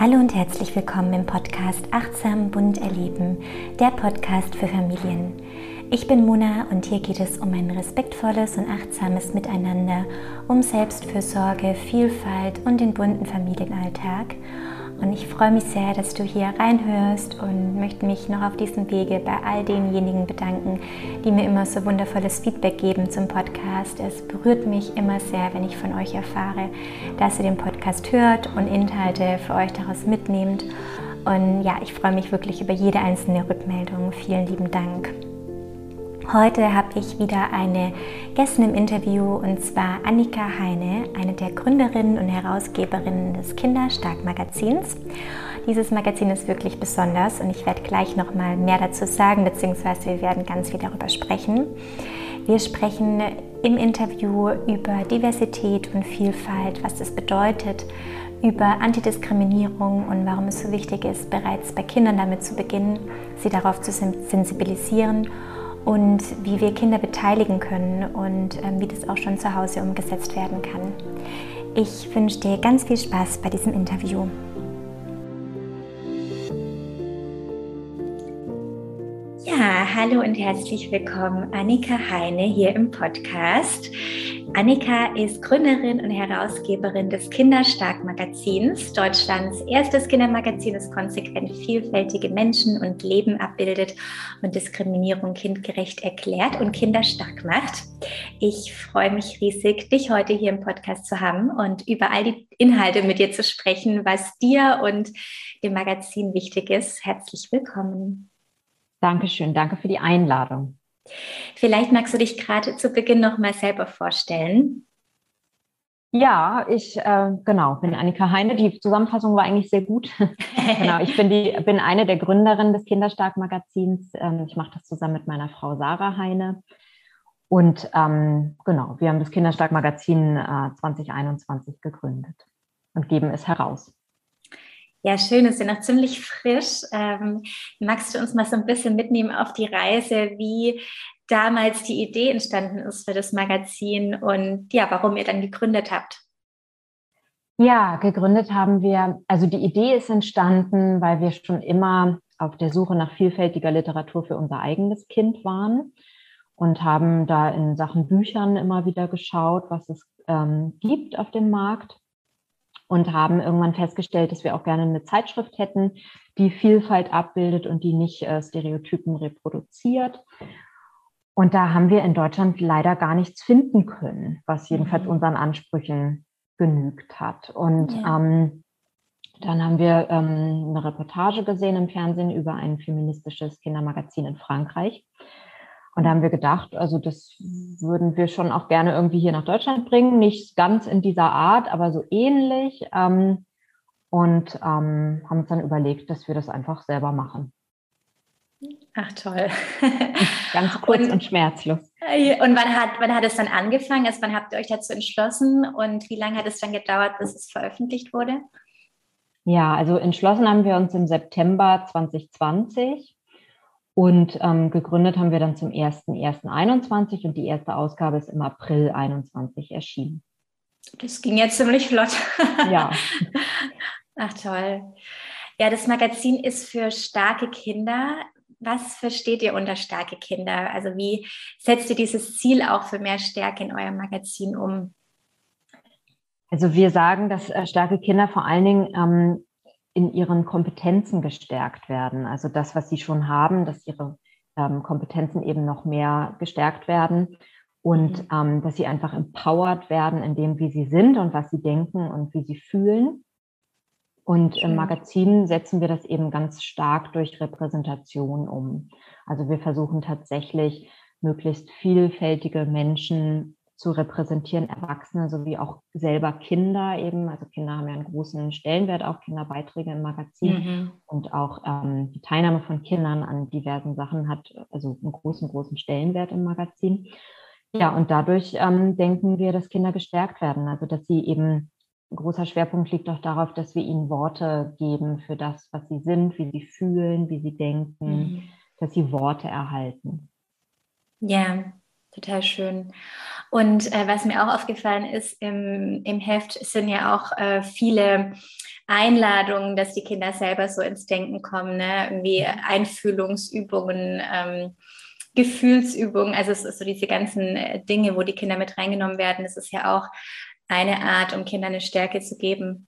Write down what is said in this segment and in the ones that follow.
Hallo und herzlich willkommen im Podcast Achtsam Bunt Erleben, der Podcast für Familien. Ich bin Mona und hier geht es um ein respektvolles und achtsames Miteinander, um Selbstfürsorge, Vielfalt und den bunten Familienalltag. Und ich freue mich sehr, dass du hier reinhörst und möchte mich noch auf diesem Wege bei all denjenigen bedanken, die mir immer so wundervolles Feedback geben zum Podcast. Es berührt mich immer sehr, wenn ich von euch erfahre, dass ihr den Podcast hört und Inhalte für euch daraus mitnehmt. Und ja, ich freue mich wirklich über jede einzelne Rückmeldung. Vielen lieben Dank. Heute habe ich wieder eine Gästin im Interview und zwar Annika Heine, eine der Gründerinnen und Herausgeberinnen des Kinderstark Magazins. Dieses Magazin ist wirklich besonders und ich werde gleich noch mal mehr dazu sagen, beziehungsweise wir werden ganz viel darüber sprechen. Wir sprechen im Interview über Diversität und Vielfalt, was das bedeutet, über Antidiskriminierung und warum es so wichtig ist, bereits bei Kindern damit zu beginnen, sie darauf zu sensibilisieren und wie wir Kinder beteiligen können und ähm, wie das auch schon zu Hause umgesetzt werden kann. Ich wünsche dir ganz viel Spaß bei diesem Interview. Ja, hallo und herzlich willkommen, Annika Heine hier im Podcast. Annika ist Gründerin und Herausgeberin des Kinderstark Magazins, Deutschlands erstes Kindermagazin, das konsequent vielfältige Menschen und Leben abbildet und Diskriminierung kindgerecht erklärt und Kinder stark macht. Ich freue mich riesig, dich heute hier im Podcast zu haben und über all die Inhalte mit dir zu sprechen, was dir und dem Magazin wichtig ist. Herzlich willkommen. Dankeschön, danke für die Einladung. Vielleicht magst du dich gerade zu Beginn noch mal selber vorstellen. Ja, ich äh, genau bin Annika Heine. Die Zusammenfassung war eigentlich sehr gut. genau, ich bin die bin eine der Gründerinnen des Kinderstark Magazins. Ähm, ich mache das zusammen mit meiner Frau Sarah Heine. Und ähm, genau, wir haben das Kinderstark Magazin äh, 2021 gegründet und geben es heraus. Ja, schön, ist ja noch ziemlich frisch. Ähm, magst du uns mal so ein bisschen mitnehmen auf die Reise, wie damals die Idee entstanden ist für das Magazin und ja, warum ihr dann gegründet habt? Ja, gegründet haben wir, also die Idee ist entstanden, weil wir schon immer auf der Suche nach vielfältiger Literatur für unser eigenes Kind waren und haben da in Sachen Büchern immer wieder geschaut, was es ähm, gibt auf dem Markt und haben irgendwann festgestellt, dass wir auch gerne eine Zeitschrift hätten, die Vielfalt abbildet und die nicht äh, Stereotypen reproduziert. Und da haben wir in Deutschland leider gar nichts finden können, was jedenfalls mhm. unseren Ansprüchen genügt hat. Und ja. ähm, dann haben wir ähm, eine Reportage gesehen im Fernsehen über ein feministisches Kindermagazin in Frankreich. Und da haben wir gedacht, also das würden wir schon auch gerne irgendwie hier nach Deutschland bringen. Nicht ganz in dieser Art, aber so ähnlich. Ähm, und ähm, haben uns dann überlegt, dass wir das einfach selber machen. Ach toll. Ganz kurz und, und, schmerzlos. Und wann hat, wann hat es dann angefangen? Also wann habt ihr euch dazu entschlossen und wie lange hat es dann gedauert, bis es veröffentlicht wurde? Ja, also entschlossen haben wir uns im September 2020 und ähm, gegründet haben wir dann zum 1.1.21 und die erste Ausgabe ist im April 21 erschienen. Das ging jetzt ziemlich flott. Ja. Ach toll. Ja, das Magazin ist für starke Kinder. Was versteht ihr unter starke Kinder? Also wie setzt ihr dieses Ziel auch für mehr Stärke in eurem Magazin um? Also wir sagen, dass äh, starke Kinder vor allen Dingen ähm, in ihren Kompetenzen gestärkt werden. Also das, was sie schon haben, dass ihre ähm, Kompetenzen eben noch mehr gestärkt werden und mhm. ähm, dass sie einfach empowered werden in dem, wie sie sind und was sie denken und wie sie fühlen. Und im Magazin setzen wir das eben ganz stark durch Repräsentation um. Also wir versuchen tatsächlich möglichst vielfältige Menschen zu repräsentieren, Erwachsene sowie auch selber Kinder eben. Also Kinder haben ja einen großen Stellenwert, auch Kinderbeiträge im Magazin mhm. und auch ähm, die Teilnahme von Kindern an diversen Sachen hat also einen großen, großen Stellenwert im Magazin. Ja, und dadurch ähm, denken wir, dass Kinder gestärkt werden, also dass sie eben ein großer Schwerpunkt liegt auch darauf, dass wir ihnen Worte geben für das, was sie sind, wie sie fühlen, wie sie denken, mhm. dass sie Worte erhalten. Ja, total schön. Und äh, was mir auch aufgefallen ist, im, im Heft sind ja auch äh, viele Einladungen, dass die Kinder selber so ins Denken kommen, ne? irgendwie Einfühlungsübungen. Ähm, Gefühlsübungen, also es ist so diese ganzen äh, Dinge, wo die Kinder mit reingenommen werden, das ist ja auch eine Art, um Kindern eine Stärke zu geben.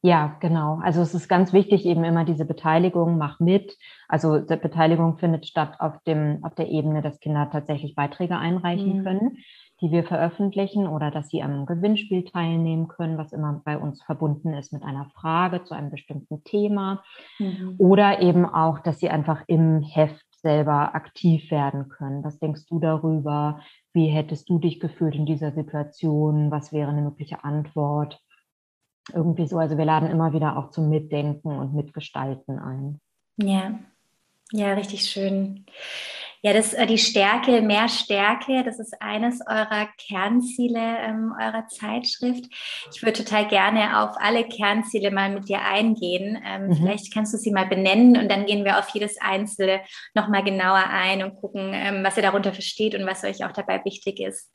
Ja, genau. Also es ist ganz wichtig, eben immer diese Beteiligung, mach mit. Also die Beteiligung findet statt auf dem, auf der Ebene, dass Kinder tatsächlich Beiträge einreichen mhm. können, die wir veröffentlichen oder dass sie am Gewinnspiel teilnehmen können, was immer bei uns verbunden ist mit einer Frage zu einem bestimmten Thema. Mhm. Oder eben auch, dass sie einfach im Heft selber aktiv werden können. Was denkst du darüber? Wie hättest du dich gefühlt in dieser Situation? Was wäre eine mögliche Antwort? Irgendwie so. Also wir laden immer wieder auch zum Mitdenken und Mitgestalten ein. Ja, ja, richtig schön. Ja, das äh, die Stärke, mehr Stärke, das ist eines eurer Kernziele ähm, eurer Zeitschrift. Ich würde total gerne auf alle Kernziele mal mit dir eingehen. Ähm, mhm. Vielleicht kannst du sie mal benennen und dann gehen wir auf jedes einzelne nochmal genauer ein und gucken, ähm, was ihr darunter versteht und was euch auch dabei wichtig ist.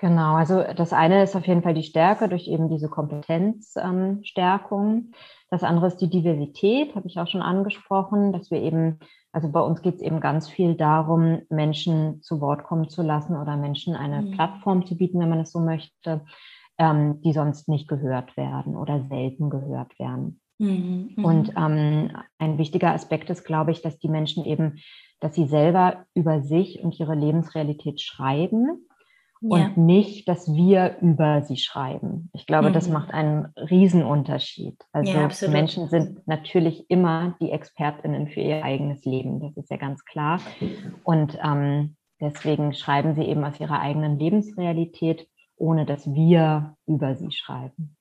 Genau, also das eine ist auf jeden Fall die Stärke durch eben diese Kompetenzstärkung. Ähm, das andere ist die Diversität, habe ich auch schon angesprochen, dass wir eben, also bei uns geht es eben ganz viel darum, Menschen zu Wort kommen zu lassen oder Menschen eine mhm. Plattform zu bieten, wenn man es so möchte, ähm, die sonst nicht gehört werden oder selten gehört werden. Mhm. mhm. Und ähm, ein wichtiger Aspekt ist, glaube ich, dass die Menschen eben, dass sie selber über sich und ihre Lebensrealität schreiben und ja. nicht, dass wir über sie schreiben. Ich glaube, mhm. das macht einen Riesenunterschied. Also ja, Menschen sind natürlich immer die Expertinnen für ihr eigenes Leben, das ist ja ganz klar. Und ähm, deswegen schreiben sie eben aus ihrer eigenen Lebensrealität, ohne dass wir über sie schreiben.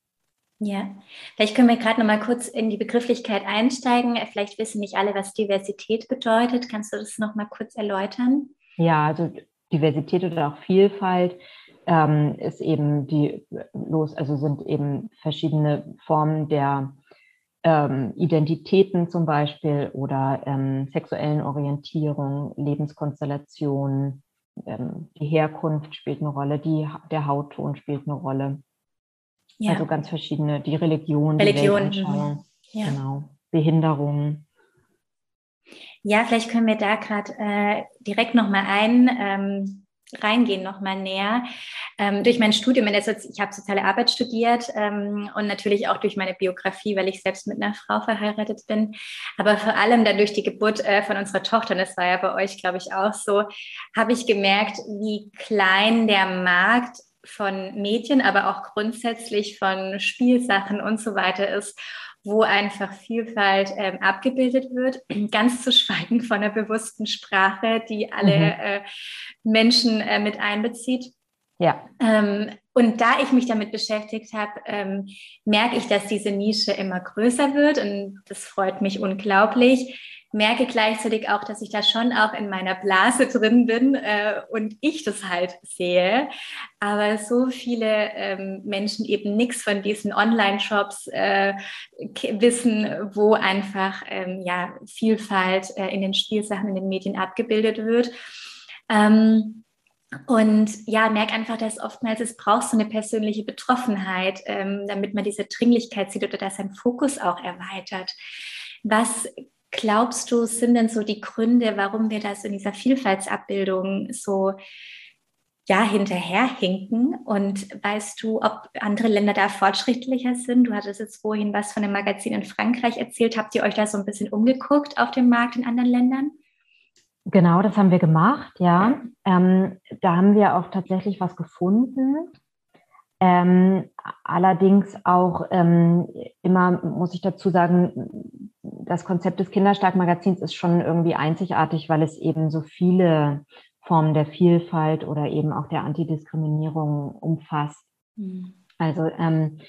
Ja, vielleicht können wir gerade noch mal kurz in die Begrifflichkeit einsteigen. Vielleicht wissen nicht alle, was Diversität bedeutet. Kannst du das noch mal kurz erläutern? Ja, also Diversität oder auch Vielfalt ähm, ist eben die los, also sind eben verschiedene Formen der ähm, Identitäten zum Beispiel oder ähm, sexuellen Orientierung, Lebenskonstellationen, ähm, die Herkunft spielt eine Rolle, die, der Hautton spielt eine Rolle. Ja. Also ganz verschiedene, die Religion, Religion. die Weltanschauung, ja. genau, Behinderungen. Ja, vielleicht können wir da gerade äh, direkt nochmal ein. Ähm, reingehen noch mal näher. Ähm, durch mein Studium, in der Sozi ich habe soziale Arbeit studiert ähm, und natürlich auch durch meine Biografie, weil ich selbst mit einer Frau verheiratet bin, aber vor allem dann durch die Geburt äh, von unserer Tochter, und das war ja bei euch, glaube ich, auch so, habe ich gemerkt, wie klein der Markt von Medien, aber auch grundsätzlich von Spielsachen und so weiter ist wo einfach Vielfalt ähm, abgebildet wird, ganz zu schweigen von der bewussten Sprache, die alle mhm. äh, Menschen äh, mit einbezieht. Ja. Ähm, und da ich mich damit beschäftigt habe, ähm, merke ich, dass diese Nische immer größer wird und das freut mich unglaublich merke gleichzeitig auch, dass ich da schon auch in meiner Blase drin bin äh, und ich das halt sehe. Aber so viele ähm, Menschen eben nichts von diesen Online-Shops äh, wissen, wo einfach ähm, ja, Vielfalt äh, in den Spielsachen, in den Medien abgebildet wird. Ähm, und ja, merke einfach, dass oftmals es braucht so eine persönliche Betroffenheit, ähm, damit man diese Dringlichkeit sieht oder dass sein Fokus auch erweitert. Was glaubst du, sind denn so die Gründe, warum wir das in dieser Vielfaltsabbildung so ja, hinterherhinken? Und weißt du, ob andere Länder da fortschrittlicher sind? Du hattest jetzt vorhin was von dem Magazin in Frankreich erzählt. Habt ihr euch da so ein bisschen umgeguckt auf dem Markt in anderen Ländern? Genau, das haben wir gemacht, ja. Ähm, da haben wir auch tatsächlich was gefunden. Ähm, allerdings auch ähm, immer, muss ich dazu sagen, das Konzept des Kinderstark-Magazins ist schon irgendwie einzigartig, weil es eben so viele Formen der Vielfalt oder eben auch der Antidiskriminierung umfasst. Mhm. Also ähm,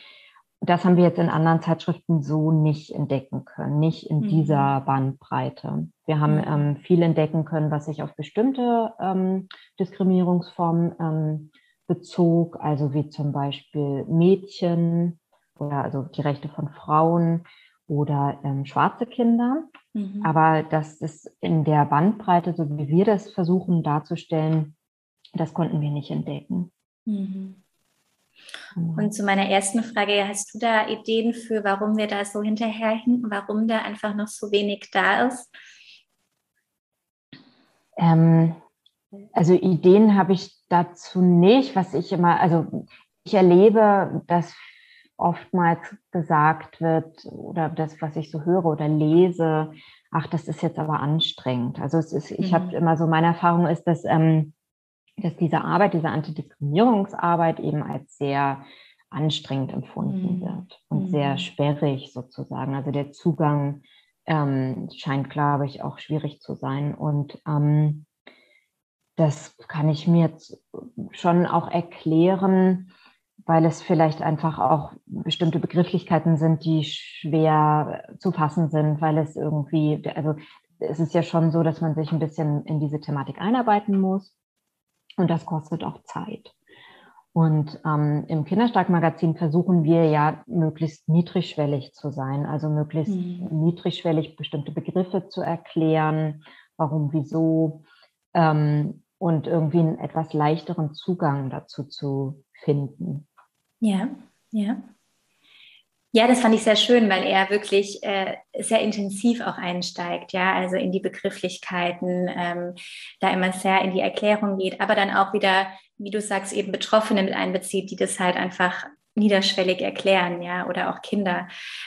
das haben wir jetzt in anderen Zeitschriften so nicht entdecken können, nicht in mhm. dieser Bandbreite. Wir haben mhm. ähm, viel entdecken können, was sich auf bestimmte ähm, Diskriminierungsformen bezog, also wie zum Beispiel Mädchen oder also die Rechte von Frauen oder ähm, schwarze Kinder. Mhm. Aber das ist in der Bandbreite, so wie wir das versuchen darzustellen, das konnten wir nicht entdecken. Mhm. Und zu meiner ersten Frage, hast du da Ideen für, warum wir da so hinterherhinken, warum da einfach noch so wenig da ist? Ähm, also Ideen habe ich dazu nicht, was ich immer, also ich erlebe, dass oftmals gesagt wird oder das, was ich so höre oder lese, ach, das ist jetzt aber anstrengend. Also es ist, ich mhm. habe immer so, meine Erfahrung ist, dass, ähm, dass diese Arbeit, diese Antidiskriminierungsarbeit eben als sehr anstrengend empfunden mhm. wird und mhm. sehr sperrig sozusagen. Also der Zugang ähm, scheint, glaube ich, auch schwierig zu sein. Und ähm, das kann ich mir jetzt schon auch erklären, weil es vielleicht einfach auch bestimmte Begrifflichkeiten sind, die schwer zu fassen sind, weil es irgendwie, also es ist ja schon so, dass man sich ein bisschen in diese Thematik einarbeiten muss und das kostet auch Zeit. Und ähm, im Kinderstark-Magazin versuchen wir ja möglichst niedrigschwellig zu sein, also möglichst mhm. niedrigschwellig bestimmte Begriffe zu erklären, warum, wieso, ähm, und irgendwie einen etwas leichteren Zugang dazu zu finden. Ja, ja. Ja, das fand ich sehr schön, weil er wirklich äh, sehr intensiv auch einsteigt, ja, also in die Begrifflichkeiten, ähm, da immer sehr in die Erklärung geht, aber dann auch wieder, wie du sagst, eben Betroffene mit einbezieht, die das halt einfach niederschwellig erklären, ja, oder auch Kinder,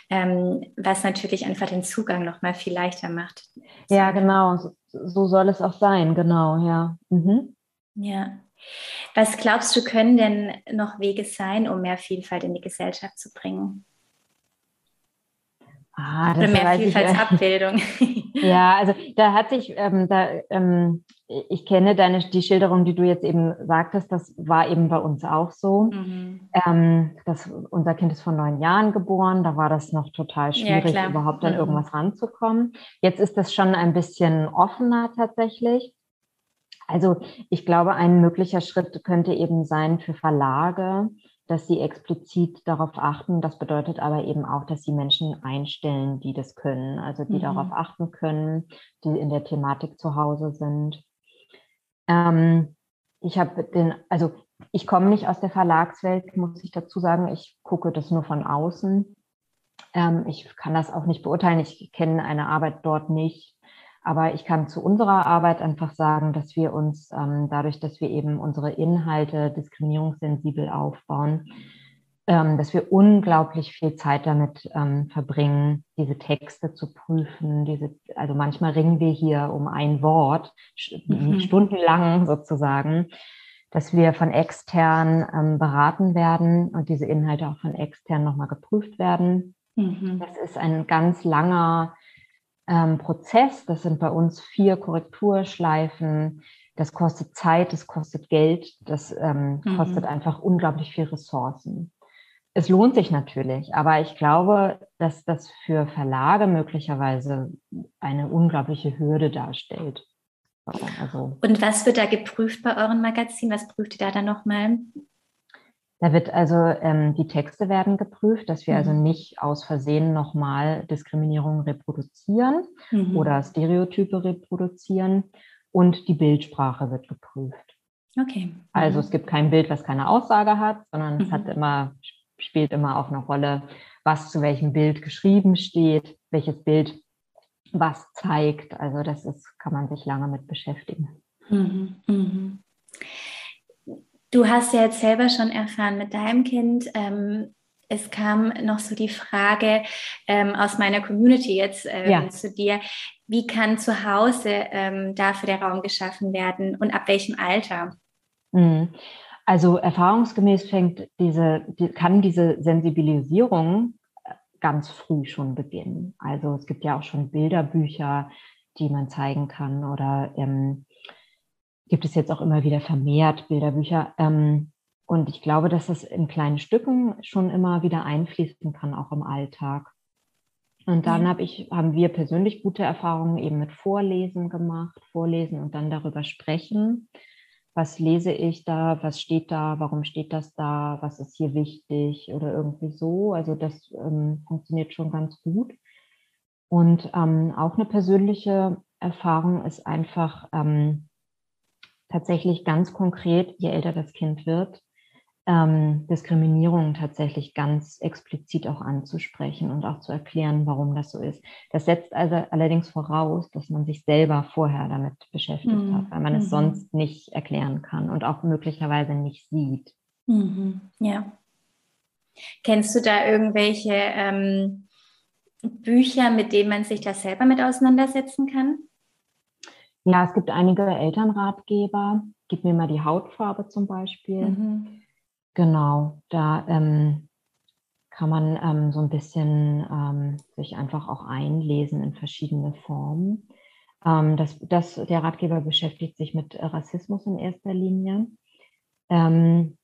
ähm, was natürlich einfach den Zugang noch mal viel leichter macht. Ja, genau, so, so soll es auch sein, genau, ja. Mhm. Ja. Was glaubst du, können denn noch Wege sein, um mehr Vielfalt in die Gesellschaft zu bringen? Ah, Oder mehr Vielfaltsabbildung. ja, also da hat sich, ähm, da, ähm, ich kenne deine, die Schilderung, die du jetzt eben sagtest, das war eben bei uns auch so. Mhm. Ähm, das, unser Kind ist vor neun Jahren geboren, da war das noch total schwierig, ja, überhaupt an mhm. irgendwas ranzukommen. Jetzt ist das schon ein bisschen offener tatsächlich. Also ich glaube, ein möglicher Schritt könnte eben sein für Verlage, dass sie explizit darauf achten. Das bedeutet aber eben auch, dass sie Menschen einstellen, die das können, also die mhm. darauf achten können, die in der Thematik zu Hause sind. Ähm, ich habe den, also ich komme nicht aus der Verlagswelt, muss ich dazu sagen. Ich gucke das nur von außen. Ähm, ich kann das auch nicht beurteilen. Ich kenne eine Arbeit dort nicht. Aber ich kann zu unserer Arbeit einfach sagen, dass wir uns ähm, dadurch, dass wir eben unsere Inhalte diskriminierungssensibel aufbauen, ähm, dass wir unglaublich viel Zeit damit ähm, verbringen, diese Texte zu prüfen. Diese, also manchmal ringen wir hier um ein Wort, mhm. stundenlang sozusagen, dass wir von extern ähm, beraten werden und diese Inhalte auch von extern nochmal geprüft werden. Mhm. Das ist ein ganz langer ähm, Prozess. Das sind bei uns vier Korrekturschleifen. Das kostet Zeit, das kostet Geld, das ähm, mhm. kostet einfach unglaublich viel Ressourcen. Es lohnt sich natürlich, aber ich glaube, dass das für Verlage möglicherweise eine unglaubliche Hürde darstellt. Also, Und was wird da geprüft bei euren Magazin? Was prüft ihr da dann nochmal? Da wird also, ähm, die Texte werden geprüft, dass wir also mhm. also nicht aus Versehen nochmal Diskriminierung reproduzieren mhm. oder Stereotype reproduzieren. Und die Bildsprache wird geprüft. Okay. Mhm. Also es gibt kein Bild, was keine Aussage hat, sondern es hat mhm. immer, spielt immer auch eine Rolle, was zu welchem Bild geschrieben steht, welches Bild was zeigt. Also das ist, kann man sich lange mit beschäftigen. Du hast ja jetzt selber schon erfahren mit deinem Kind. Ähm, es kam noch so die Frage ähm, aus meiner Community jetzt ähm, ja. zu dir. Wie kann zu Hause ähm, dafür der Raum geschaffen werden und ab welchem Alter? Mhm. Also erfahrungsgemäß fängt diese, die, kann diese Sensibilisierung äh, ganz früh schon beginnen. Also es gibt ja auch schon Bilderbücher, die man zeigen kann oder ähm, gibt es jetzt auch immer wieder vermehrt Bilderbücher. Ähm, und ich glaube, dass das in kleinen Stücken schon immer wieder einfließen kann, auch im Alltag. Und dann ja. hab ich, haben wir persönlich gute Erfahrungen eben mit Vorlesen gemacht, Vorlesen und dann darüber sprechen. Was lese ich da? Was steht da? Warum steht das da? Was ist hier wichtig? Oder irgendwie so. Also das ähm, funktioniert schon ganz gut. Und ähm, auch eine persönliche Erfahrung ist einfach, ähm, tatsächlich ganz konkret, je älter das Kind wird, ähm, Diskriminierung tatsächlich ganz explizit auch anzusprechen und auch zu erklären, warum das so ist. Das setzt also allerdings voraus, dass man sich selber vorher damit beschäftigt mhm. hat, weil man mhm. es sonst nicht erklären kann und auch möglicherweise nicht sieht. Mhm. Ja. Kennst du da irgendwelche ähm, Bücher, mit denen man sich da selber mit auseinandersetzen kann? Ja, es gibt einige Elternratgeber. Gib mir mal die Hautfarbe zum Beispiel. Mhm. Genau, da ähm, kann man ähm, so ein bisschen ähm, sich einfach auch einlesen in verschiedene Formen. Ähm, das, das, der Ratgeber beschäftigt sich mit Rassismus in erster Linie. Ähm,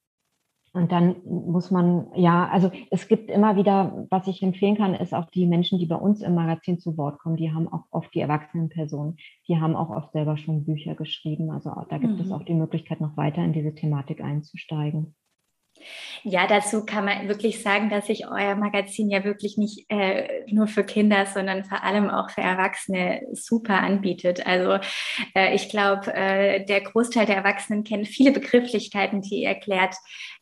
und dann muss man, ja, also es gibt immer wieder, was ich empfehlen kann, ist auch die Menschen, die bei uns im Magazin zu Wort kommen, die haben auch oft die erwachsenen Personen, die haben auch oft selber schon Bücher geschrieben. Also da gibt mhm. es auch die Möglichkeit, noch weiter in diese Thematik einzusteigen. Ja, dazu kann man wirklich sagen, dass sich euer Magazin ja wirklich nicht äh, nur für Kinder, sondern vor allem auch für Erwachsene super anbietet. Also äh, ich glaube, äh, der Großteil der Erwachsenen kennt viele Begrifflichkeiten, die ihr erklärt,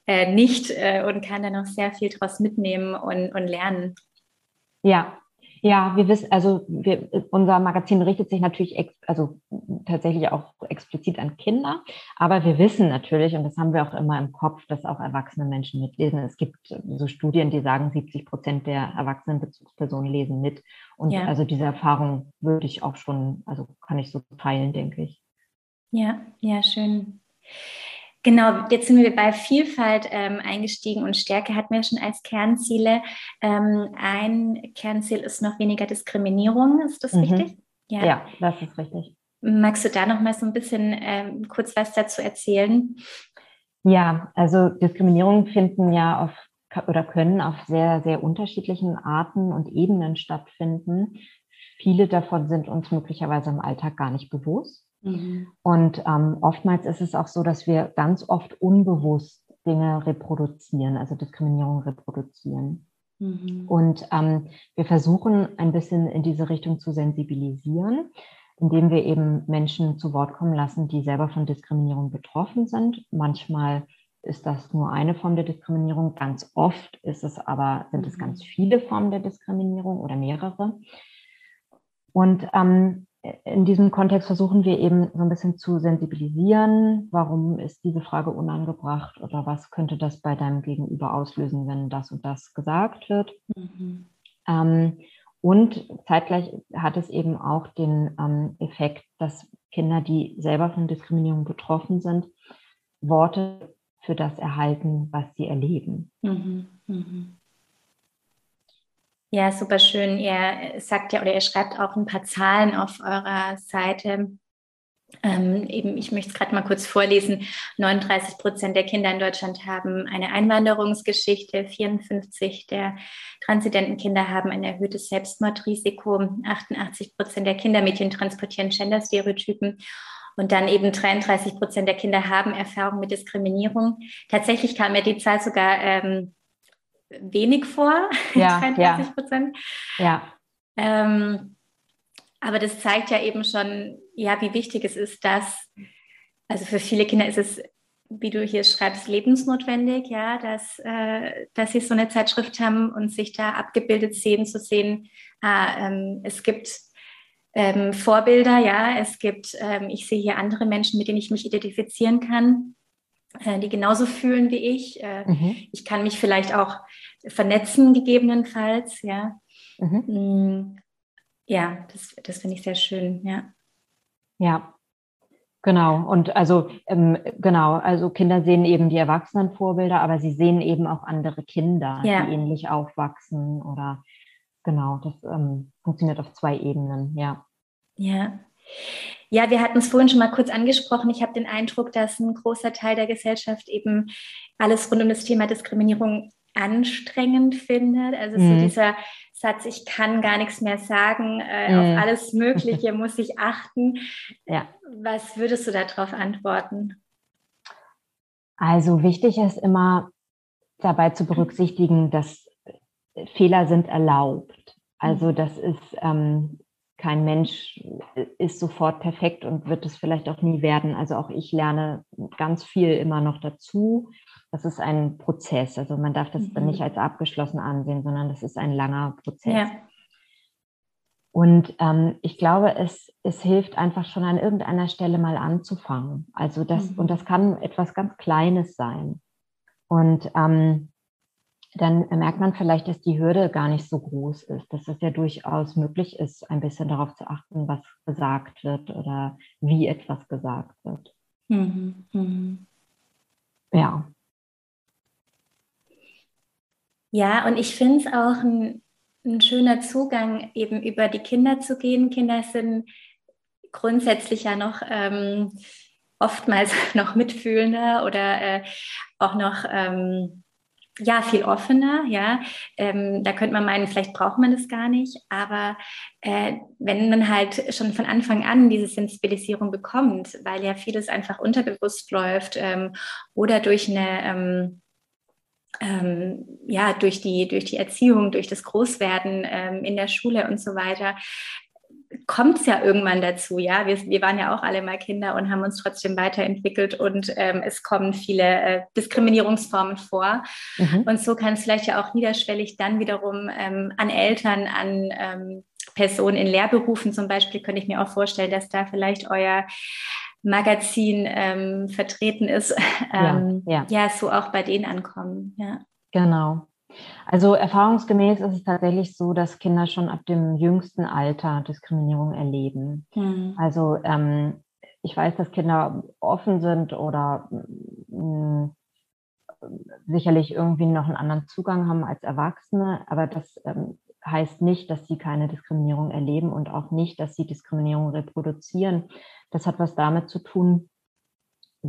äh, nicht äh, und kann da noch sehr viel draus mitnehmen und, und lernen. Ja, ja, wir wissen, also wir, unser Magazin richtet sich natürlich ex, also tatsächlich auch explizit an Kinder, aber wir wissen natürlich, und das haben wir auch immer im Kopf, dass auch erwachsene Menschen mitlesen. Es gibt so Studien, die sagen, 70 Prozent der erwachsenen Bezugspersonen lesen mit. Und ja. also diese Erfahrung würde ich auch schon, also kann ich so teilen, denke ich. Ja, ja, schön. Genau, jetzt sind wir bei Vielfalt ähm, eingestiegen und Stärke hatten wir schon als Kernziele. Ähm, ein Kernziel ist noch weniger Diskriminierung, ist das mhm. richtig? Ja. ja, das ist richtig. Magst du da noch mal so ein bisschen ähm, kurz was dazu erzählen? Ja, also Diskriminierungen finden ja auf oder können auf sehr, sehr unterschiedlichen Arten und Ebenen stattfinden. Viele davon sind uns möglicherweise im Alltag gar nicht bewusst. Mhm. Und ähm, oftmals ist es auch so, dass wir ganz oft unbewusst Dinge reproduzieren, also Diskriminierung reproduzieren. Mhm. Und ähm, wir versuchen ein bisschen in diese Richtung zu sensibilisieren, indem wir eben Menschen zu Wort kommen lassen, die selber von Diskriminierung betroffen sind. Manchmal ist das nur eine Form der Diskriminierung, ganz oft ist es aber, sind es ganz mhm. viele Formen der Diskriminierung oder mehrere. Und ähm, in diesem Kontext versuchen wir eben so ein bisschen zu sensibilisieren. Warum ist diese Frage unangebracht oder was könnte das bei deinem Gegenüber auslösen, wenn das und das gesagt wird? Mhm. Ähm, und zeitgleich hat es eben auch den ähm, Effekt, dass Kinder, die selber von Diskriminierung betroffen sind, Worte für das erhalten, was sie erleben. Mhm. Mhm. Ja, super schön. Ihr sagt ja oder ihr schreibt auch ein paar Zahlen auf eurer Seite. Ähm, eben, ich möchte es gerade mal kurz vorlesen. 39 Prozent der Kinder in Deutschland haben eine Einwanderungsgeschichte. 54 der transidenten Kinder haben ein erhöhtes Selbstmordrisiko. 88 Prozent der Kindermädchen transportieren Genderstereotypen. Und dann eben 33 Prozent der Kinder haben Erfahrung mit Diskriminierung. Tatsächlich kam mir die Zahl sogar ähm, wenig vor, ja, 33 Prozent. Ja. Ähm, aber das zeigt ja eben schon, ja, wie wichtig es ist, dass, also für viele Kinder ist es, wie du hier schreibst, lebensnotwendig, ja, dass, äh, dass sie so eine Zeitschrift haben und sich da abgebildet sehen, zu sehen, ah, ähm, es gibt ähm, Vorbilder, ja, es gibt, ähm, ich sehe hier andere Menschen, mit denen ich mich identifizieren kann. Äh, die genauso fühlen wie ich. Äh, mhm. Ich kann mich vielleicht auch vernetzen, gegebenenfalls, ja. Mhm. Mm, ja, das, das finde ich sehr schön, ja. Ja, Genau, und also ähm, genau, also Kinder sehen eben die Erwachsenenvorbilder, aber sie sehen eben auch andere Kinder, ja. die ähnlich aufwachsen oder genau, das ähm, funktioniert auf zwei Ebenen, ja. Ja. Ja, wir hatten es vorhin schon mal kurz angesprochen. Ich habe den Eindruck, dass ein großer Teil der Gesellschaft eben alles rund um das Thema Diskriminierung anstrengend findet. Also mhm. so dieser Satz, ich kann gar nichts mehr sagen, äh, mhm. auf alles Mögliche muss ich achten. Ja. Was würdest du darauf antworten? Also wichtig ist immer dabei zu berücksichtigen, dass Fehler sind erlaubt. Also das ist ähm, kein Mensch ist sofort perfekt und wird es vielleicht auch nie werden. Also auch ich lerne ganz viel immer noch dazu. das ist ein Prozess. Also man darf das mhm. dann nicht als abgeschlossen ansehen, sondern das ist ein langer Prozess. Ja. Und ähm, ich glaube, es, es hilft einfach schon an irgendeiner Stelle mal anzufangen. Also das, mhm. und das kann etwas ganz Kleines sein. Und ähm, dann merkt man vielleicht, dass die Hürde gar nicht so groß ist, dass es ja durchaus möglich ist, ein bisschen darauf zu achten, was gesagt wird oder wie etwas gesagt wird. Mhm. Mhm. Ja. Ja, und ich finde es auch ein, ein schöner Zugang, eben über die Kinder zu gehen. Kinder sind grundsätzlich ja noch ähm, oftmals noch mitfühlender oder äh, auch noch ähm, ja, viel offener, ja. Ähm, da könnte man meinen, vielleicht braucht man das gar nicht, aber äh, wenn man halt schon von Anfang an diese Sensibilisierung bekommt, weil ja vieles einfach unterbewusst läuft ähm, oder durch eine ähm, ähm ja, durch die, durch die Erziehung, durch das Großwerden ähm, in der Schule und so weiter, kommt es ja irgendwann dazu, ja. Wir, wir waren ja auch alle mal Kinder und haben uns trotzdem weiterentwickelt und ähm, es kommen viele äh, Diskriminierungsformen vor. Mhm. Und so kann es vielleicht ja auch niederschwellig dann wiederum ähm, an Eltern, an ähm, Personen in Lehrberufen zum Beispiel, könnte ich mir auch vorstellen, dass da vielleicht euer Magazin ähm, vertreten ist, ja, ähm, ja. ja, so auch bei denen ankommen. Ja. Genau. Also erfahrungsgemäß ist es tatsächlich so, dass Kinder schon ab dem jüngsten Alter Diskriminierung erleben. Mhm. Also ähm, ich weiß, dass Kinder offen sind oder mh, mm, sicherlich irgendwie noch einen anderen Zugang haben als Erwachsene, aber das ähm, heißt nicht, dass sie keine Diskriminierung erleben und auch nicht, dass sie Diskriminierung reproduzieren. Das hat was damit zu tun,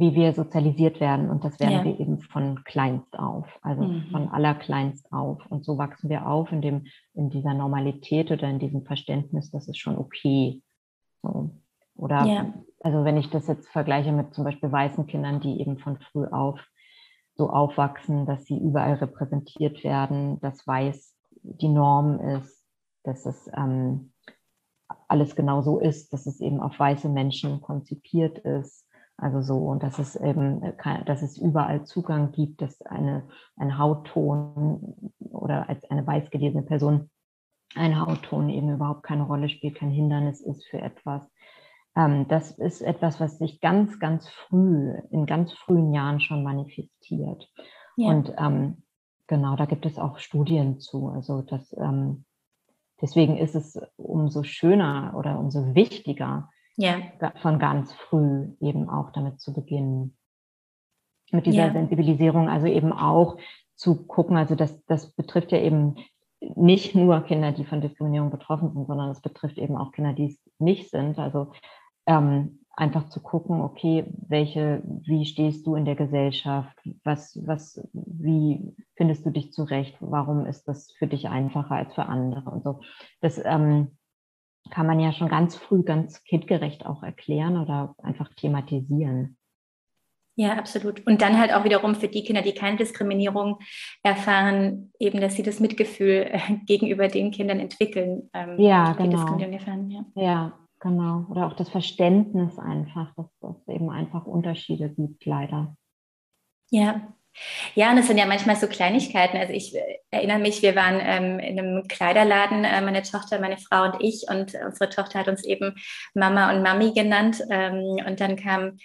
wie wir sozialisiert werden. Und das werden ja. wir eben von kleinst auf, also mhm. von allerkleinst auf. Und so wachsen wir auf in, dem, in dieser Normalität oder in diesem Verständnis, das ist schon okay. So. Oder ja. also wenn ich das jetzt vergleiche mit zum Beispiel weißen Kindern, die eben von früh auf so aufwachsen, dass sie überall repräsentiert werden, dass weiß die Norm ist, dass es ähm, alles genau so ist, dass es eben auf weiße Menschen konzipiert ist also so, und dass es eben, dass es überall Zugang gibt, dass eine, ein Hautton oder als eine weiß gelesene Person ein Hautton eben überhaupt keine Rolle spielt, kein Hindernis ist für etwas. Ähm, das ist etwas, was sich ganz, ganz früh, in ganz frühen Jahren schon manifestiert. Ja. Und ähm, genau, da gibt es auch Studien zu. Also das, ähm, deswegen ist es umso schöner oder umso wichtiger, ja. von ganz früh eben auch damit zu beginnen. Mit dieser ja. Sensibilisierung, also eben auch zu gucken, also das, das betrifft ja eben nicht nur Kinder, die von Diskriminierung betroffen sind, sondern es betrifft eben auch Kinder, die es nicht sind. Also ähm, einfach zu gucken, okay, welche, wie stehst du in der Gesellschaft? Was, was, wie findest du dich zurecht? Warum ist das für dich einfacher als für andere? Und so. Das ähm, kann man ja schon ganz früh ganz kindgerecht auch erklären oder einfach thematisieren. Ja, absolut. Und dann halt auch wiederum für die Kinder, die keine Diskriminierung erfahren, eben, dass sie das Mitgefühl äh, gegenüber den Kindern entwickeln, ähm, ja, die genau. Diskriminierung erfahren. Ja. ja, genau. Oder auch das Verständnis einfach, dass es eben einfach Unterschiede gibt, leider. Ja, ja, und es sind ja manchmal so Kleinigkeiten. Also ich äh, erinnere mich, wir waren ähm, in einem Kleiderladen, äh, meine Tochter, meine Frau und ich. Und unsere Tochter hat uns eben Mama und Mami genannt. Ähm, und dann kam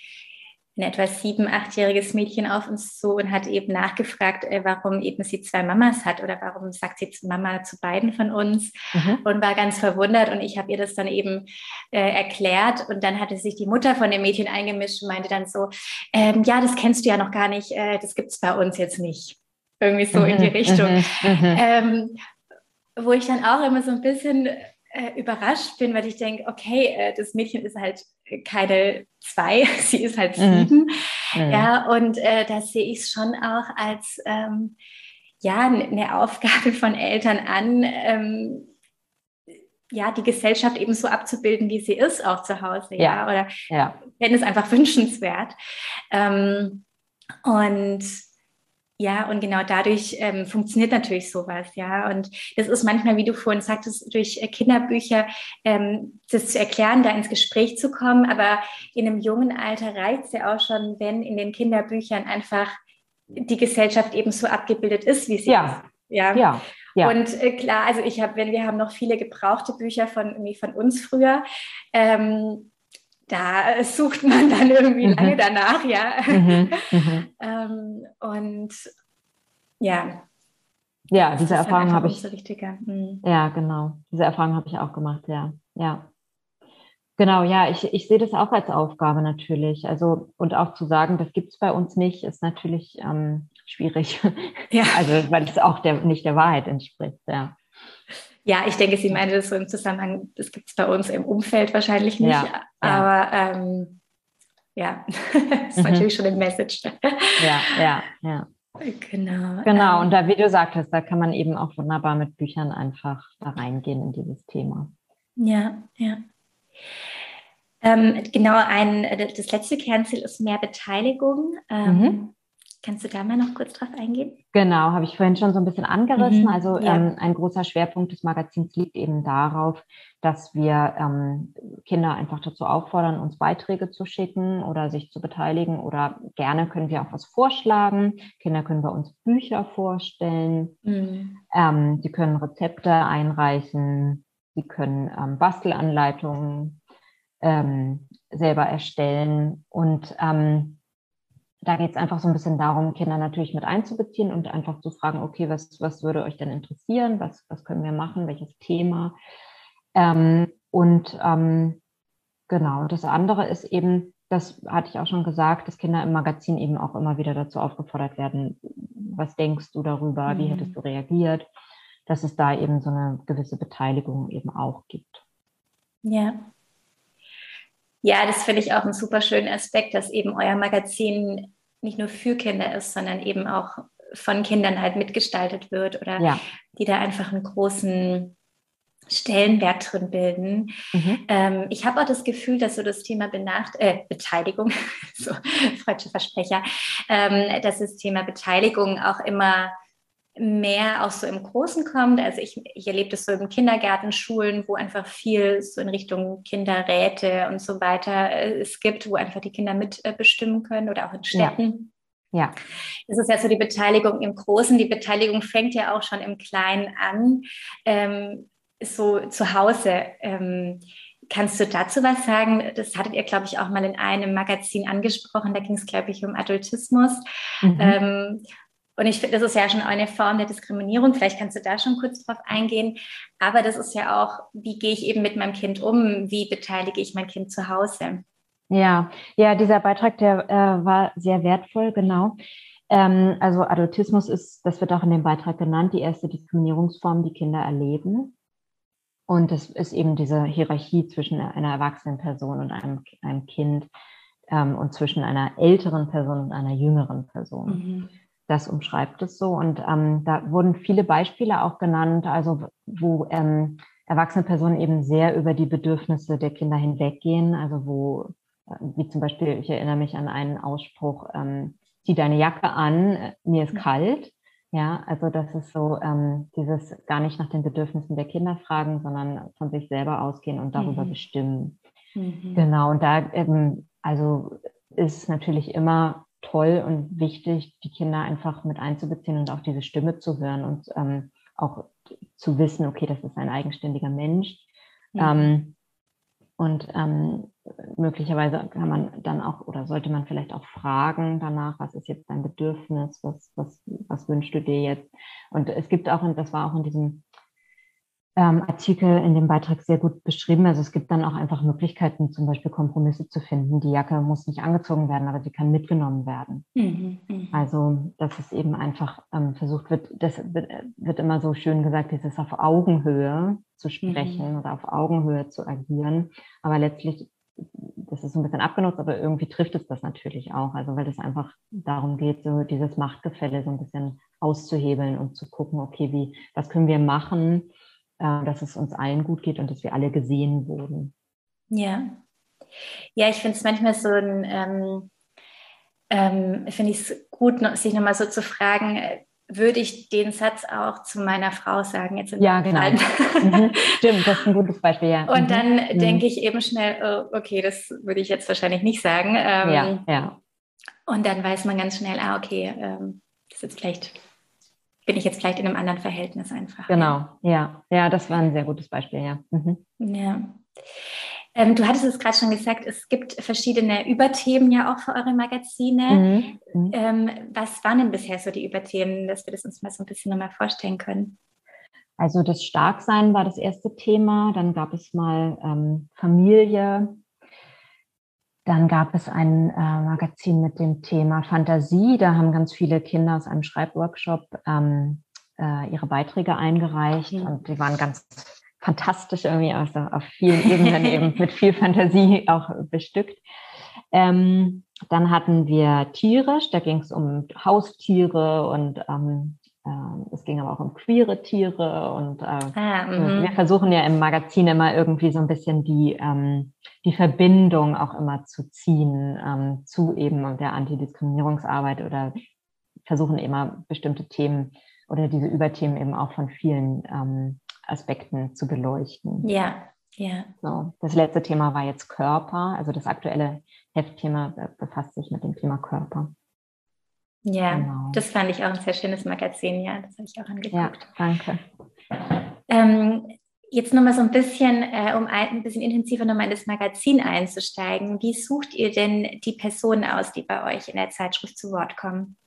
ein etwa sieben, achtjähriges Mädchen auf uns zu und hat eben nachgefragt, äh, warum eben sie zwei Mamas hat oder warum sagt sie Mama zu beiden von uns mhm. und war ganz verwundert und ich habe ihr das dann eben äh, erklärt und dann hatte sich die Mutter von dem Mädchen eingemischt und meinte dann so, ähm, ja, das kennst du ja noch gar nicht, äh, das gibt es bei uns jetzt nicht. Irgendwie so mhm. in die mhm. Richtung. Mhm. mhm. Ähm, wo ich dann auch immer so ein bisschen äh, überrascht bin, weil ich denke, okay, äh, das Mädchen ist halt keine zwei, sie ist halt mhm. sieben. Mhm. Ja, und äh, da sehe ich es schon auch als ähm, ja, eine Aufgabe von Eltern an, ähm, ja, die Gesellschaft eben so abzubilden, wie sie ist, auch zu Hause, ja, ja? oder ja. wenn es einfach wünschenswert. Ähm, und ja, und genau dadurch ähm, funktioniert natürlich sowas, ja. Und das ist manchmal, wie du vorhin sagtest, durch äh, Kinderbücher ähm, das zu erklären, da ins Gespräch zu kommen. Aber in einem jungen Alter reicht es ja auch schon, wenn in den Kinderbüchern einfach die Gesellschaft eben so abgebildet ist, wie sie ja. ist. Ja. ja. Ja. Und äh, klar, also ich habe, wenn wir haben noch viele gebrauchte Bücher von irgendwie von uns früher. Ähm, da sucht man dann irgendwie mhm. lange danach, ja. Mhm. Mhm. ähm, und ja. Ja, diese Erfahrung habe ich. So mhm. Ja, genau. Diese Erfahrung habe ich auch gemacht, ja. Ja. Genau, ja, ich, ich sehe das auch als Aufgabe natürlich. Also, und auch zu sagen, das gibt es bei uns nicht, ist natürlich ähm, schwierig. Ja. Also, weil es auch der, nicht der Wahrheit entspricht, ja. Ja, ich denke, sie meinte das so im Zusammenhang, das gibt es bei uns im Umfeld wahrscheinlich nicht, ja, aber ähm, ja, das ist mhm. natürlich schon ein Message. Ja, ja, ja. Genau. Genau, ähm, und da, wie du sagtest, da kann man eben auch wunderbar mit Büchern einfach da reingehen in dieses Thema. Ja, ja. Ähm, genau, ein, das letzte Kernziel ist mehr Beteiligung. Ähm, mhm. Kannst du da mal noch kurz drauf eingehen? Genau, habe ich vorhin schon so ein bisschen angerissen. Mhm, also ja. ähm, ein großer Schwerpunkt des Magazins liegt eben darauf, dass wir ähm, Kinder einfach dazu auffordern, uns Beiträge zu schicken oder sich zu beteiligen oder gerne können wir auch was vorschlagen. Kinder können bei uns Bücher vorstellen, mhm. ähm, die können Rezepte einreichen, sie können ähm, Bastelanleitungen ähm, selber erstellen und ähm, da geht es einfach so ein bisschen darum, Kinder natürlich mit einzubeziehen und einfach zu fragen, okay, was, was würde euch denn interessieren? Was, was können wir machen? Welches Thema? Ähm, und ähm, genau, das andere ist eben, das hatte ich auch schon gesagt, dass Kinder im Magazin eben auch immer wieder dazu aufgefordert werden, was denkst du darüber? Wie hättest mhm. du reagiert? Dass es da eben so eine gewisse Beteiligung eben auch gibt. Ja, ja, das finde ich auch einen super schönen Aspekt, dass eben euer Magazin nicht nur für Kinder ist, sondern eben auch von Kindern halt mitgestaltet wird oder ja. die da einfach einen großen Stellenwert drin bilden. Mhm. Ähm, ich habe auch das Gefühl, dass so das Thema Benacht äh, Beteiligung, so falsche Versprecher, ähm, dass das Thema Beteiligung auch immer mehr auch so im Großen kommt. Also ich, ich erlebe das so in Kindergärten, Schulen, wo einfach viel so in Richtung Kinderräte und so weiter äh, es gibt, wo einfach die Kinder mitbestimmen können oder auch in Städten. Ja. ja. Das ist ja so die Beteiligung im Großen. Die Beteiligung fängt ja auch schon im Kleinen an, ähm, so zu Hause. Ähm, Kannst du dazu was sagen? Das hattet ihr, glaube ich, auch mal in einem Magazin angesprochen. Da ging es, glaube ich, um Adultismus. Mhm. Ähm, und ich finde, das ist ja schon eine Form der Diskriminierung. Vielleicht kannst du da schon kurz drauf eingehen. Aber das ist ja auch, wie gehe ich eben mit meinem Kind um? Wie beteilige ich mein Kind zu Hause? Ja, ja, dieser Beitrag, der äh, war sehr wertvoll, genau. Ähm, also Adultismus ist, das wird auch in dem Beitrag genannt, die erste Diskriminierungsform, die Kinder erleben. Und das ist eben diese Hierarchie zwischen einer erwachsenen Person und einem, einem Kind ähm, und zwischen einer älteren Person und einer jüngeren Person. Mhm das umschreibt es so. Und ähm, da wurden viele Beispiele auch genannt, also wo ähm, erwachsene Personen eben sehr über die Bedürfnisse der Kinder hinweggehen. Also wo, äh, wie zum Beispiel, ich erinnere mich an einen Ausspruch, ähm, zieh deine Jacke an, mir ist kalt. Ja, also das ist so ähm, dieses gar nicht nach den Bedürfnissen der Kinder fragen, sondern von sich selber ausgehen und darüber mhm. bestimmen. Mhm. Genau, und da eben, also ist natürlich immer toll und wichtig, die Kinder einfach mit einzubeziehen und auch diese Stimme zu hören und ähm, auch zu wissen, okay, das ist ein eigenständiger Mensch. Ja. Ähm, und ähm, möglicherweise kann man dann auch oder sollte man vielleicht auch fragen danach, was ist jetzt dein Bedürfnis, was, was, was wünschst du dir jetzt? Und es gibt auch, und das war auch in diesem ähm, Artikel in dem Beitrag sehr gut beschrieben. Also es gibt dann auch einfach Möglichkeiten, zum Beispiel Kompromisse zu finden. Die Jacke muss nicht angezogen werden, aber sie kann mitgenommen werden. Mhm, mh. Also dass es eben einfach ähm, versucht wird, das wird, wird, immer so schön gesagt, es ist auf Augenhöhe zu sprechen mhm. oder auf Augenhöhe zu agieren. Aber letztlich, das ist ein bisschen abgenutzt, aber irgendwie trifft es das natürlich auch. Also weil es einfach darum geht, so dieses Machtgefälle so ein bisschen auszuhebeln und zu gucken, okay, wie, was können wir machen, äh, dass es uns allen gut geht und dass wir alle gesehen wurden. Ja. Ja, ich finde es manchmal so ein, ähm, ähm, finde ich es gut, sich nochmal so zu fragen, äh, würde ich den Satz auch zu meiner Frau sagen? Jetzt ja, genau. mhm. Stimmt, das ist ein gutes Beispiel, ja. Und mhm. dann mhm. denke ich eben schnell, oh, okay, das würde ich jetzt wahrscheinlich nicht sagen. Ähm, ja, ja. Und dann weiß man ganz schnell, ah, okay, ähm, das ist jetzt vielleicht, bin ich jetzt vielleicht in einem anderen Verhältnis einfach. Genau, ja. Ja, das war ein sehr gutes Beispiel, ja. Mhm. Ja. Ähm, du hattest es gerade schon gesagt, es gibt verschiedene Überthemen ja auch für eure Magazine. Mhm. Mhm. Ähm, was waren denn bisher so die Überthemen, dass wir das uns mal so ein bisschen nochmal vorstellen können? Also das Starksein war das erste Thema. Dann gab es mal ähm, Familie. Dann gab es ein äh, Magazin mit dem Thema Fantasie. Da haben ganz viele Kinder aus einem Schreibworkshop ähm, äh, ihre Beiträge eingereicht mhm. und die waren ganz fantastisch irgendwie also auf vielen Ebenen eben mit viel Fantasie auch bestückt. Ähm, dann hatten wir tierisch, da ging es um Haustiere und ähm, äh, es ging aber auch um queere Tiere und äh, ah, wir versuchen ja im Magazin immer irgendwie so ein bisschen die, ähm, die Verbindung auch immer zu ziehen ähm, zu eben der Antidiskriminierungsarbeit oder versuchen immer bestimmte Themen oder diese Überthemen eben auch von vielen ähm, Aspekten zu beleuchten. Ja, ja. So, das letzte Thema war jetzt Körper. Also das aktuelle Heftthema befasst sich mit dem Thema Körper. Ja, genau. das fand ich auch ein sehr schönes Magazin. Ja, das habe ich auch angeguckt. Ja, danke. Ähm, jetzt nochmal so ein bisschen, äh, um ein, ein bisschen intensiver nochmal in das Magazin einzusteigen. Wie sucht ihr denn die Personen aus, die bei euch in der Zeitschrift zu Wort kommen?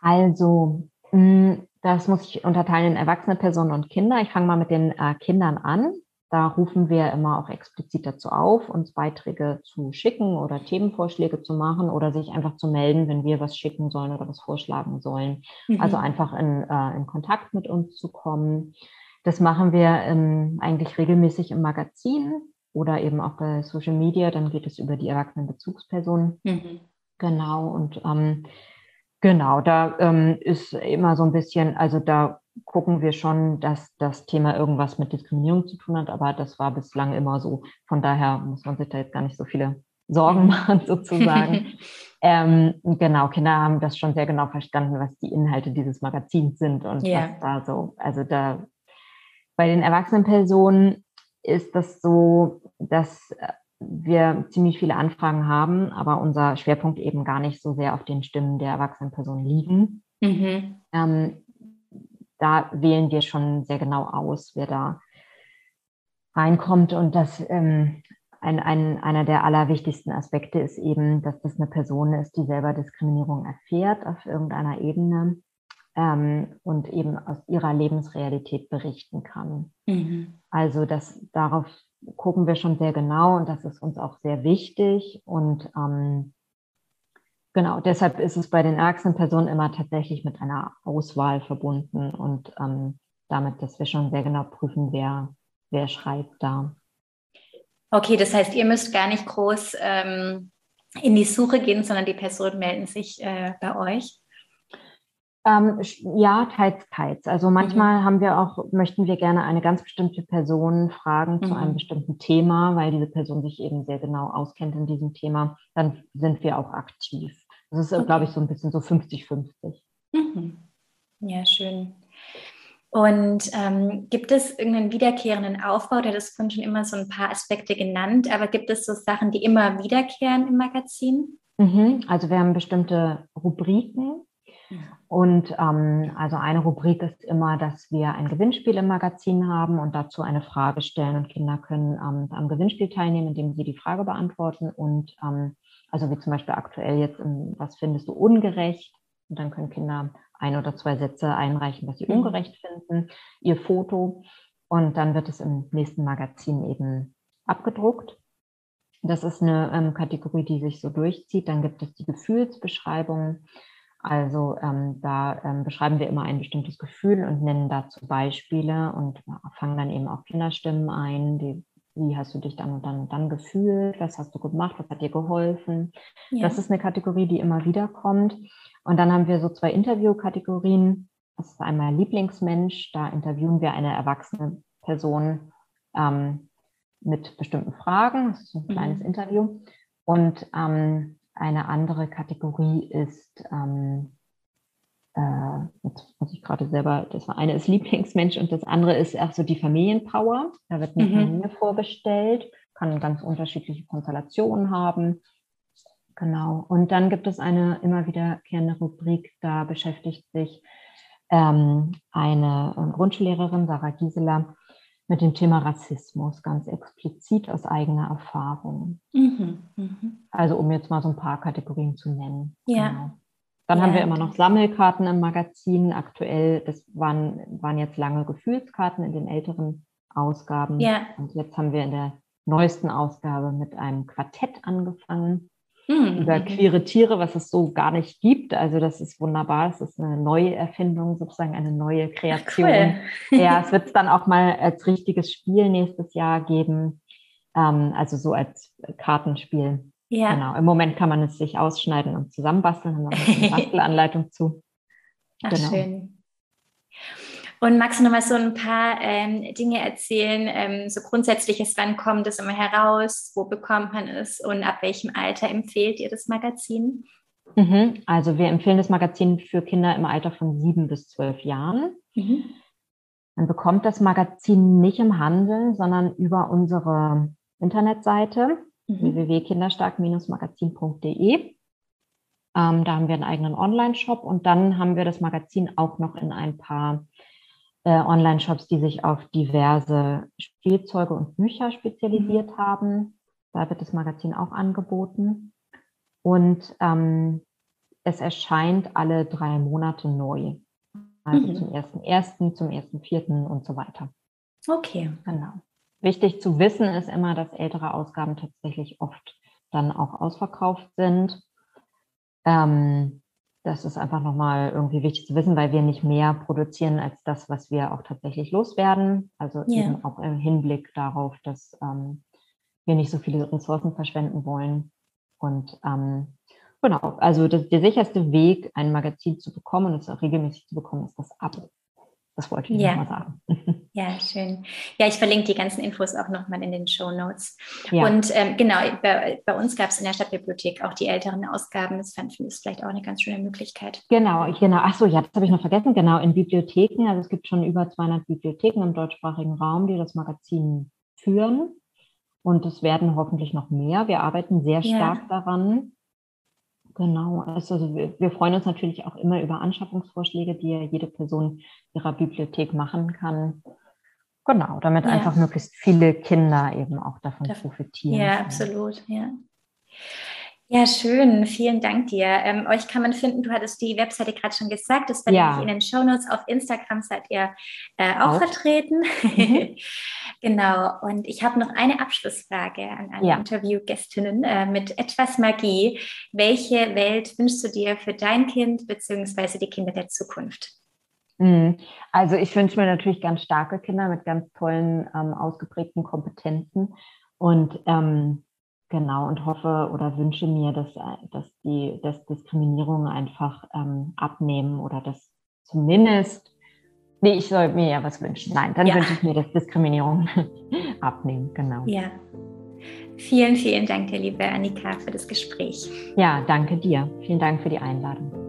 Also, mh, das muss ich unterteilen in erwachsene Personen und Kinder. Ich fange mal mit den äh, Kindern an. Da rufen wir immer auch explizit dazu auf, uns Beiträge zu schicken oder Themenvorschläge zu machen oder sich einfach zu melden, wenn wir was schicken sollen oder was vorschlagen sollen. Mhm. Also einfach in, äh, in Kontakt mit uns zu kommen. Das machen wir ähm, eigentlich regelmäßig im Magazin oder eben auch bei Social Media. Dann geht es über die erwachsenen Bezugspersonen. Mhm. Genau. Und ähm, Genau, da ähm, ist immer so ein bisschen, also da gucken wir schon, dass das Thema irgendwas mit Diskriminierung zu tun hat, aber das war bislang immer so. Von daher muss man sich da jetzt gar nicht so viele Sorgen machen, sozusagen. ähm, genau, Kinder haben das schon sehr genau verstanden, was die Inhalte dieses Magazins sind und ja. was da so, also da bei den erwachsenen Personen ist das so, dass äh, wir ziemlich viele Anfragen haben, aber unser Schwerpunkt eben gar nicht so sehr auf den Stimmen der erwachsenen Personen liegen. Mhm. Ähm, da wählen wir schon sehr genau aus, wer da reinkommt. Und das ähm, ein, ein, einer der allerwichtigsten Aspekte ist eben, dass das eine Person ist, die selber Diskriminierung erfährt auf irgendeiner Ebene ähm, und eben aus ihrer Lebensrealität berichten kann. Mhm. Also dass darauf gucken wir schon sehr genau und das ist uns auch sehr wichtig. Und ähm, genau, deshalb ist es bei den ärgsten Personen immer tatsächlich mit einer Auswahl verbunden und ähm, damit, dass wir schon sehr genau prüfen, wer, wer schreibt da. Okay, das heißt, ihr müsst gar nicht groß ähm, in die Suche gehen, sondern die Personen melden sich äh, bei euch. Ähm, ja, teils, teils. Also manchmal mhm. haben wir auch, möchten wir gerne eine ganz bestimmte Person fragen mhm. zu einem mhm. bestimmten Thema, weil diese Person sich eben sehr genau auskennt in diesem Thema. Dann sind wir auch aktiv. Das ist, okay. glaube ich, so ein bisschen so 50-50. Mhm. Ja, schön. Und ähm, gibt es irgendeinen wiederkehrenden Aufbau? Der hat das vorhin schon immer so ein paar Aspekte genannt, aber gibt es so Sachen, die immer wiederkehren im Magazin? Mhm. Also wir haben bestimmte Rubriken, und ähm, also eine Rubrik ist immer, dass wir ein Gewinnspiel im Magazin haben und dazu eine Frage stellen und Kinder können ähm, am Gewinnspiel teilnehmen, indem sie die Frage beantworten und ähm, also wie zum Beispiel aktuell jetzt, was findest du ungerecht? Und dann können Kinder ein oder zwei Sätze einreichen, was sie mhm. ungerecht finden, ihr Foto und dann wird es im nächsten Magazin eben abgedruckt. Das ist eine ähm, Kategorie, die sich so durchzieht. Dann gibt es die Gefühlsbeschreibung. Also ähm, da ähm, beschreiben wir immer ein bestimmtes Gefühl und nennen dazu Beispiele und fangen dann eben auch Kinderstimmen ein. Die, wie hast du dich dann und dann und dann gefühlt? Was hast du gemacht? Was hat dir geholfen? Ja. Das ist eine Kategorie, die immer wieder kommt. Und dann haben wir so zwei Interviewkategorien. Das ist einmal Lieblingsmensch. Da interviewen wir eine erwachsene Person ähm, mit bestimmten Fragen. Das ist ein kleines mhm. Interview. Und ähm, eine andere Kategorie ist, ähm, äh, jetzt muss ich gerade selber, das eine ist Lieblingsmensch und das andere ist auch so die Familienpower. Da wird eine mhm. Familie vorgestellt, kann ganz unterschiedliche Konstellationen haben. Genau. Und dann gibt es eine immer wiederkehrende Rubrik, da beschäftigt sich ähm, eine äh, Grundschullehrerin, Sarah Gisela, mit dem Thema Rassismus ganz explizit aus eigener Erfahrung. Mhm, mh. Also um jetzt mal so ein paar Kategorien zu nennen. Ja. Genau. Dann ja. haben wir immer noch Sammelkarten im Magazin. Aktuell, das waren, waren jetzt lange Gefühlskarten in den älteren Ausgaben. Ja. Und jetzt haben wir in der neuesten Ausgabe mit einem Quartett angefangen mhm. über queere Tiere, was es so gar nicht gibt. Also das ist wunderbar. Es ist eine neue Erfindung, sozusagen eine neue Kreation. Ach, cool. ja, es wird es dann auch mal als richtiges Spiel nächstes Jahr geben. Ähm, also so als Kartenspiel. Ja. Genau. Im Moment kann man es sich ausschneiden und zusammenbasteln. Haben wir eine Bastelanleitung zu. Ach, genau. schön. Und magst du noch mal so ein paar ähm, Dinge erzählen, ähm, so grundsätzliches, wann kommt es immer heraus, wo bekommt man es und ab welchem Alter empfehlt ihr das Magazin? Mhm. Also wir empfehlen das Magazin für Kinder im Alter von sieben bis zwölf Jahren. Mhm. Man bekommt das Magazin nicht im Handel, sondern über unsere Internetseite mhm. www.kinderstark-magazin.de. Ähm, da haben wir einen eigenen Online-Shop und dann haben wir das Magazin auch noch in ein paar Online-Shops, die sich auf diverse Spielzeuge und Bücher spezialisiert mhm. haben. Da wird das Magazin auch angeboten. Und ähm, es erscheint alle drei Monate neu. Also mhm. zum ersten ersten, zum ersten vierten und so weiter. Okay. Genau. Wichtig zu wissen ist immer, dass ältere Ausgaben tatsächlich oft dann auch ausverkauft sind. Ähm, das ist einfach nochmal irgendwie wichtig zu wissen, weil wir nicht mehr produzieren als das, was wir auch tatsächlich loswerden. Also ja. eben auch im Hinblick darauf, dass ähm, wir nicht so viele Ressourcen verschwenden wollen. Und ähm, genau, also das, der sicherste Weg, ein Magazin zu bekommen und es auch regelmäßig zu bekommen, ist das Abo. Das wollte ich ja. nochmal sagen. Ja, schön. Ja, ich verlinke die ganzen Infos auch nochmal in den Show Notes. Ja. Und ähm, genau, bei, bei uns gab es in der Stadtbibliothek auch die älteren Ausgaben. Das fand ich vielleicht auch eine ganz schöne Möglichkeit. Genau, genau. Ach so, ja, das habe ich noch vergessen. Genau, in Bibliotheken. Also es gibt schon über 200 Bibliotheken im deutschsprachigen Raum, die das Magazin führen. Und es werden hoffentlich noch mehr. Wir arbeiten sehr stark ja. daran. Genau, also wir, wir, freuen uns natürlich auch immer über Anschaffungsvorschläge, die ja jede Person ihrer Bibliothek machen kann. Genau, damit ja. einfach möglichst viele Kinder eben auch davon profitieren. Ja, absolut, ja. Ja, schön. Vielen Dank dir. Ähm, euch kann man finden, du hattest die Webseite gerade schon gesagt, das verlinke ja. ich in den Shownotes. Auf Instagram seid ihr äh, auch, auch, vertreten. Mhm. genau. Und ich habe noch eine Abschlussfrage an alle ja. Interviewgästinnen äh, mit etwas Magie. Welche Welt wünschst du dir für dein Kind bzw. die Kinder der Zukunft? Mhm. Also ich wünsche mir natürlich ganz starke Kinder mit ganz tollen, ähm, ausgeprägten Kompetenzen. Und ähm, Genau, und hoffe oder wünsche mir, dass, äh, dass die dass Diskriminierungen einfach ähm, abnehmen oder dass zumindest, nee, ich soll mir ja was wünschen. Nein, dann ja. wünsche ich mir, dass Diskriminierungen abnehmen, genau. Ja. Vielen, vielen Dank liebe Annika, für das Gespräch. Ja, danke dir. Vielen Dank für die Einladung.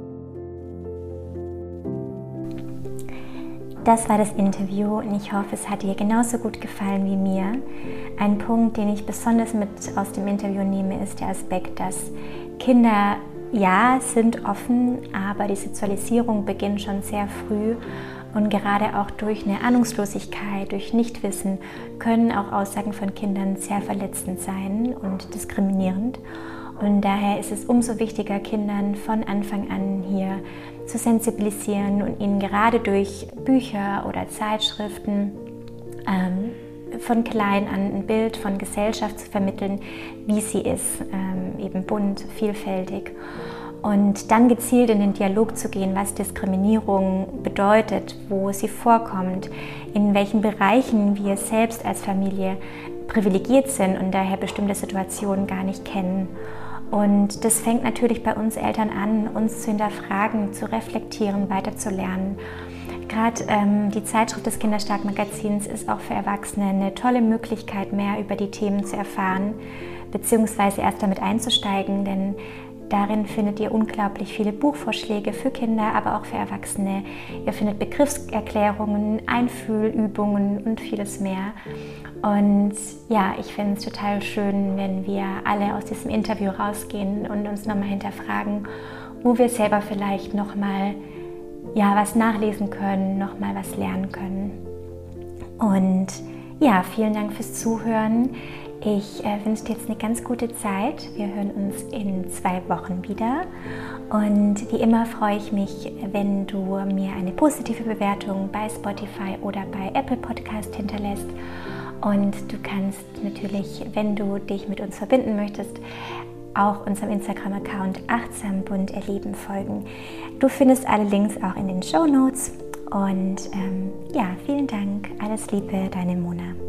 Das war das Interview und ich hoffe, es hat dir genauso gut gefallen wie mir. Ein Punkt, den ich besonders mit aus dem Interview nehme, ist der Aspekt, dass Kinder ja sind offen, aber die Sexualisierung beginnt schon sehr früh und gerade auch durch eine Ahnungslosigkeit, durch Nichtwissen können auch Aussagen von Kindern sehr verletzend sein und diskriminierend. Und daher ist es umso wichtiger, Kindern von Anfang an hier zu sensibilisieren und ihnen gerade durch Bücher oder Zeitschriften ähm, von klein an ein Bild von Gesellschaft zu vermitteln, wie sie ist, ähm, eben bunt, vielfältig. Und dann gezielt in den Dialog zu gehen, was Diskriminierung bedeutet, wo sie vorkommt, in welchen Bereichen wir selbst als Familie privilegiert sind und daher bestimmte Situationen gar nicht kennen. Und das fängt natürlich bei uns Eltern an, uns zu hinterfragen, zu reflektieren, weiterzulernen. Gerade ähm, die Zeitschrift des Kinderstark-Magazins ist auch für Erwachsene eine tolle Möglichkeit, mehr über die Themen zu erfahren, beziehungsweise erst damit einzusteigen, denn Darin findet ihr unglaublich viele Buchvorschläge für Kinder, aber auch für Erwachsene. Ihr findet Begriffserklärungen, Einfühlübungen und vieles mehr. Und ja, ich finde es total schön, wenn wir alle aus diesem Interview rausgehen und uns nochmal hinterfragen, wo wir selber vielleicht nochmal ja, was nachlesen können, nochmal was lernen können. Und ja, vielen Dank fürs Zuhören. Ich äh, wünsche dir jetzt eine ganz gute Zeit. Wir hören uns in zwei Wochen wieder. Und wie immer freue ich mich, wenn du mir eine positive Bewertung bei Spotify oder bei Apple Podcast hinterlässt. Und du kannst natürlich, wenn du dich mit uns verbinden möchtest, auch unserem Instagram-Account Achtsam Bunt Erleben folgen. Du findest alle Links auch in den Show Notes. Und ähm, ja, vielen Dank. Alles Liebe, deine Mona.